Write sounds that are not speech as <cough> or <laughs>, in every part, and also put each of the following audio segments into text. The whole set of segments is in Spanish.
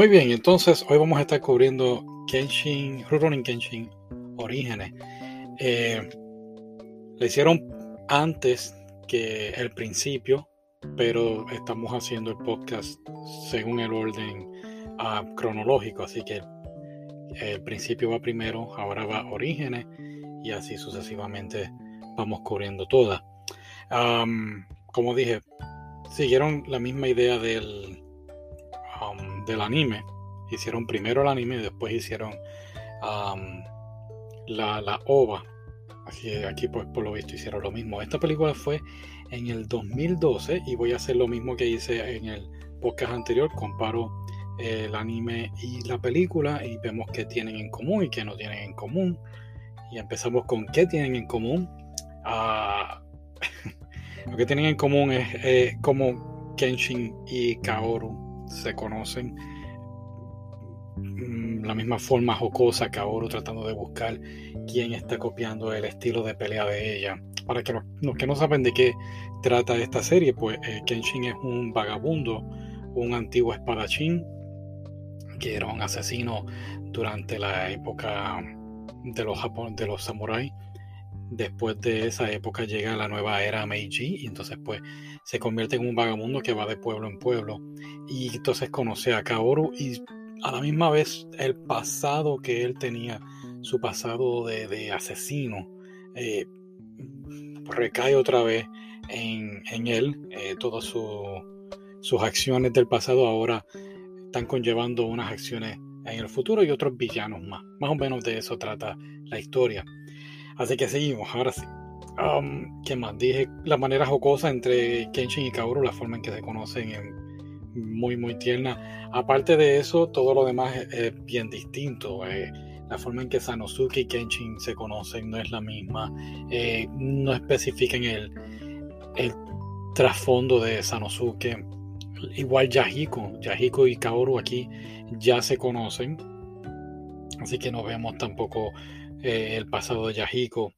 Muy bien, entonces hoy vamos a estar cubriendo Kenshin, Rurouni Kenshin Orígenes. Eh, le hicieron antes que el principio, pero estamos haciendo el podcast según el orden uh, cronológico, así que el principio va primero, ahora va Orígenes y así sucesivamente vamos cubriendo todas. Como dije, siguieron la misma idea del del anime. Hicieron primero el anime y después hicieron la, la, OVA. Aquí, aquí pues por lo visto hicieron lo mismo. Esta película fue en el 2012 y voy a hacer lo mismo que hice en el podcast anterior. Comparo el anime y la película y vemos qué tienen en común y qué no tienen en común. Y empezamos con qué tienen en común. Ah, <laughs> lo que tienen en común es eh, como Kenshin y Kaoru se conocen. Mm, la misma forma jocosa que ahora tratando de buscar quién está copiando el estilo de pelea de ella. Para que los, que no saben de qué trata esta serie, pues eh, Kenshin es un vagabundo, un antiguo espadachín que era un asesino durante la época de los, de los samuráis después de esa época llega la nueva era Meiji y entonces pues se convierte en un vagabundo que va de pueblo en pueblo y entonces conoce a Kaoru y a la misma vez el pasado que él tenía, su pasado de, asesino, eh, recae otra vez en, él, eh, todas sus acciones del pasado ahora están conllevando unas acciones en el futuro y otros villanos más. Más o menos de eso trata la historia. Así que seguimos, ahora sí. Um, ¿Qué más? Dije la manera jocosa entre Kenshin y Kaoru, la forma en que se conocen, es muy, muy tierna. Aparte de eso, todo lo demás es, bien distinto. Eh, la forma en que Sanosuke y Kenshin se conocen no es la misma. Eh, no especifican el, el trasfondo de Sanosuke. Igual Yahiko. Yahiko y Kaoru aquí ya se conocen. Así que no vemos tampoco eh, el pasado de Yahiko.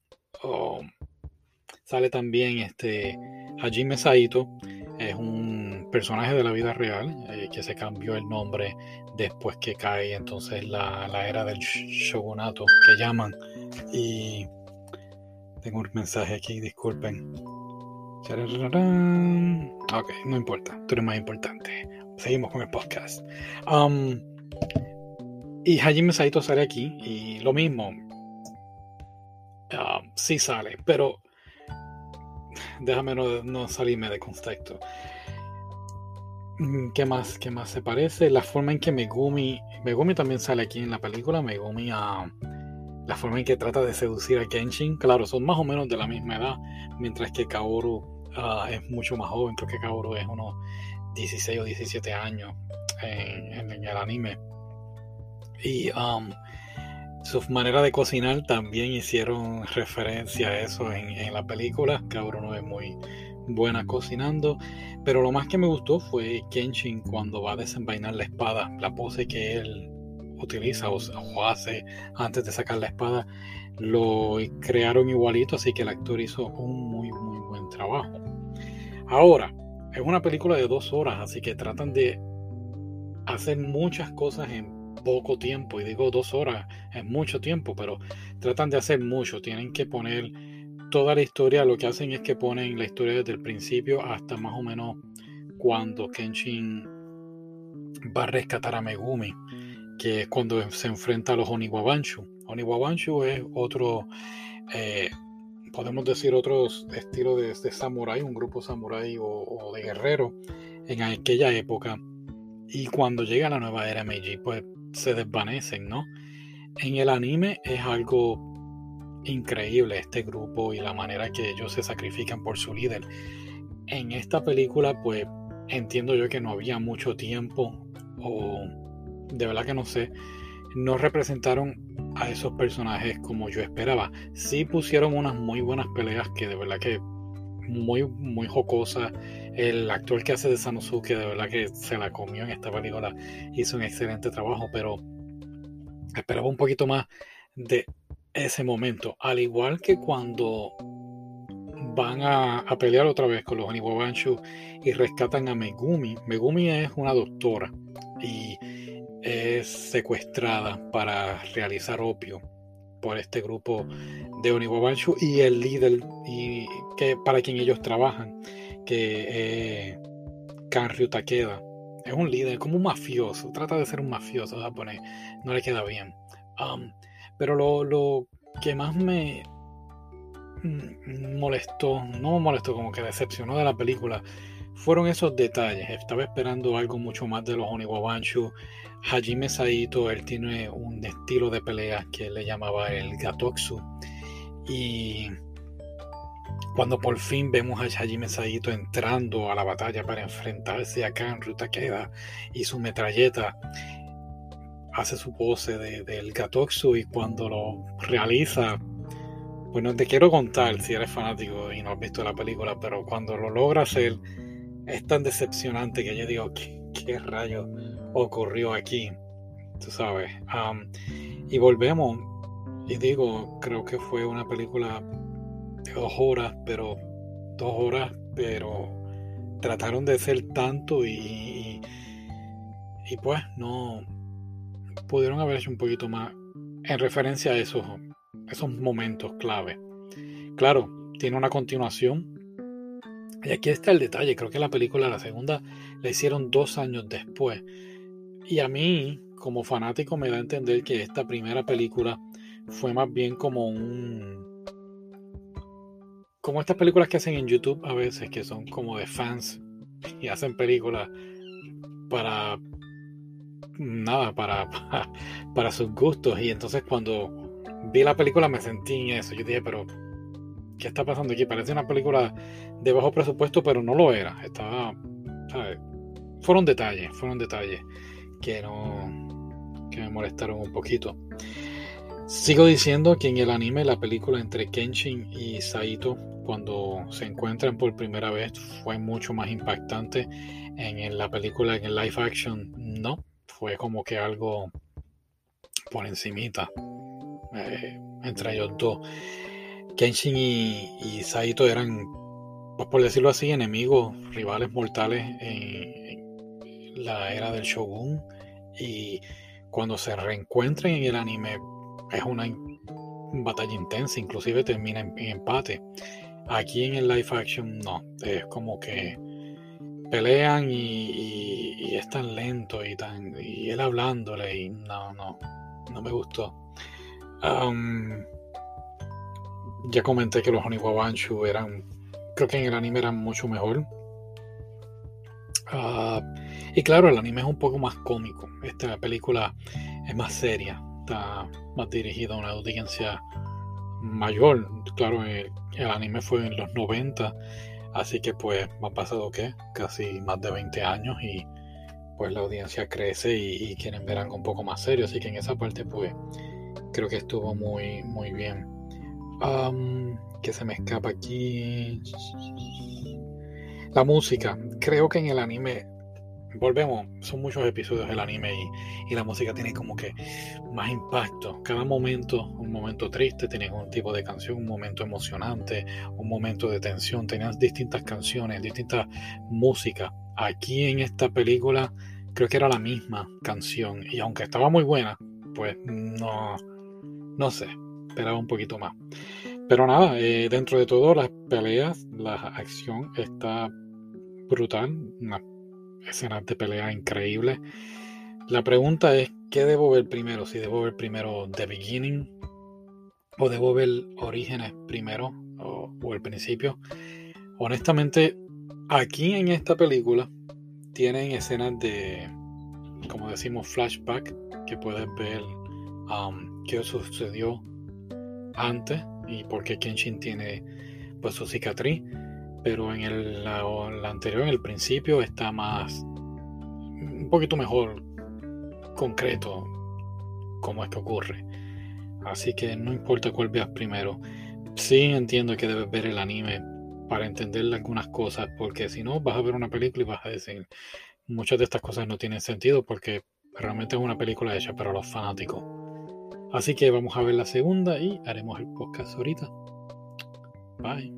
Sale también este Hajime Saito, es un personaje de la vida real eh, que se cambió el nombre después que cae entonces la, era del shogunato que llaman. Y tengo un mensaje aquí, disculpen. Ok, no importa, tú eres más importante. Seguimos con el podcast. Um, y Hajime Saito sale aquí y lo mismo, Ah, sí sale, pero déjame no, salirme de contexto. Mm, ¿Qué más, ¿Qué más se parece? La forma en que Megumi, Megumi también sale aquí en la película, Megumi, uh, la forma en que trata de seducir a Kenshin, claro, son más o menos de la misma edad, mientras que Kaoru ah, es mucho más joven, creo que Kaoru es unos 16 o 17 años en, el anime. Y um, su manera de cocinar también hicieron referencia a eso en, la película. Cabrón no es muy buena cocinando. Pero lo más que me gustó fue Kenshin cuando va a desenvainar la espada. La pose que él utiliza o, hace antes de sacar la espada. Lo crearon igualito. Así que el actor hizo un muy, muy buen trabajo. Ahora, es una película de dos horas. Así que tratan de hacer muchas cosas en poco tiempo, y digo dos horas, es mucho tiempo, pero tratan de hacer mucho, tienen que poner toda la historia, lo que hacen es que ponen la historia desde el principio hasta más o menos cuando Kenshin va a rescatar a Megumi, que es cuando se enfrenta a los Oniwabanshu. Oniwabanshu es otro, eh, podemos decir, otro estilo de, de samurái, un grupo samurái o, o de guerrero en aquella época. Y cuando llega la nueva era Meiji, pues se desvanecen, ¿no? En el anime es algo increíble este grupo y la manera que ellos se sacrifican por su líder. En esta película, pues entiendo yo que no había mucho tiempo o de verdad que no sé, no representaron a esos personajes como yo esperaba. Sí pusieron unas muy buenas peleas que de verdad que muy, muy jocosa. El actor que hace de Sanosuke, de verdad que se la comió en esta película, hizo un excelente trabajo, pero esperaba un poquito más de ese momento. Al igual que cuando van a, pelear otra vez con los Oniwabanshu y rescatan a Megumi. Megumi es una doctora y es secuestrada para realizar opio por este grupo de Oniwabanshu y el líder y que para quien ellos trabajan, que es Kanryu Takeda. Es un líder, como un mafioso, trata de ser un mafioso japonés, no le queda bien. Um, pero lo, lo, que más me molestó, no me molestó, como que decepcionó de la película, fueron esos detalles. Estaba esperando algo mucho más de los Oniwabanshu. Hajime Saito, él tiene un estilo de pelea que le llamaba el Gatoksu. Y cuando por fin vemos a Hajime Saito entrando a la batalla para enfrentarse a Kanru Takeda y su metralleta, hace su pose del de, y cuando lo realiza, pues no te quiero contar si eres fanático y no has visto la película, pero cuando lo logra hacer es tan decepcionante que yo digo, ¿qué, rayo ocurrió aquí? Tú sabes. y volvemos, y digo, creo que fue una película de dos horas, pero dos horas, pero trataron de ser tanto y, y pues no pudieron haber hecho un poquito más en referencia a esos, esos momentos clave. Claro, tiene una continuación y aquí está el detalle, creo que la película, la segunda, la hicieron dos años después. Y a mí, como fanático, me da a entender que esta primera película fue más bien como un... Como estas películas que hacen en YouTube a veces, que son como de fans y hacen películas para... Nada, para, para, <laughs> para sus gustos. Y entonces cuando vi la película me sentí en eso. Yo dije, pero ¿qué está pasando aquí? Parece una película de bajo presupuesto, pero no lo era. Estaba. Fueron detalles, fueron detalles que no, que me molestaron un poquito. Sigo diciendo que en el anime la película entre Kenshin y Saito cuando se encuentran por primera vez fue mucho más impactante. En la película, en el live action, no. Fue como que algo por encimita eh, entre ellos dos. Kenshin y, Saito eran, pues por decirlo así, enemigos, rivales mortales en, la era del Shogun. Y cuando se reencuentran en el anime es una batalla intensa, inclusive termina en, empate. Aquí en el live action no, es como que pelean y, es tan lento y tan y él hablándole y no, no, no me gustó. Um, ya comenté que los Oniwabanshu eran, creo que en el anime eran mucho mejor. Ah, y claro, el anime es un poco más cómico. Esta película es más seria, está más dirigida a una audiencia mayor. Claro, el, anime fue en los 90, así que pues ha pasado que casi más de 20 años y pues la audiencia crece y, y quieren ver algo un poco más serio. Así que en esa parte pues creo que estuvo muy, muy bien que se me escapa aquí. La música. Creo que en el anime. Volvemos, son muchos episodios del anime y, la música tiene como que más impacto. Cada momento, un momento triste, tienes un tipo de canción, un momento emocionante, un momento de tensión. Tenías distintas canciones, distintas músicas. Aquí en esta película creo que era la misma canción y aunque estaba muy buena, pues no, no sé, esperaba un poquito más. Pero nada, eh, dentro de todo, las peleas, la acción está brutal. Una escena de pelea increíble. La pregunta es: ¿qué debo ver primero? Si debo ver primero The Beginning o debo ver Orígenes primero o, o el principio. Honestamente, aquí en esta película tienen escenas de, como decimos, flashback, que puedes ver um, qué sucedió antes y porque Kenshin tiene pues su cicatriz, pero en el la, anterior, en el principio, está más un poquito mejor concreto cómo es que ocurre. Así que no importa cuál veas primero. Sí entiendo que debes ver el anime para entender algunas cosas, porque si no vas a ver una película y vas a decir muchas de estas cosas no tienen sentido porque realmente es una película hecha para los fanáticos. Así que vamos a ver la segunda y haremos el podcast ahorita. Bye.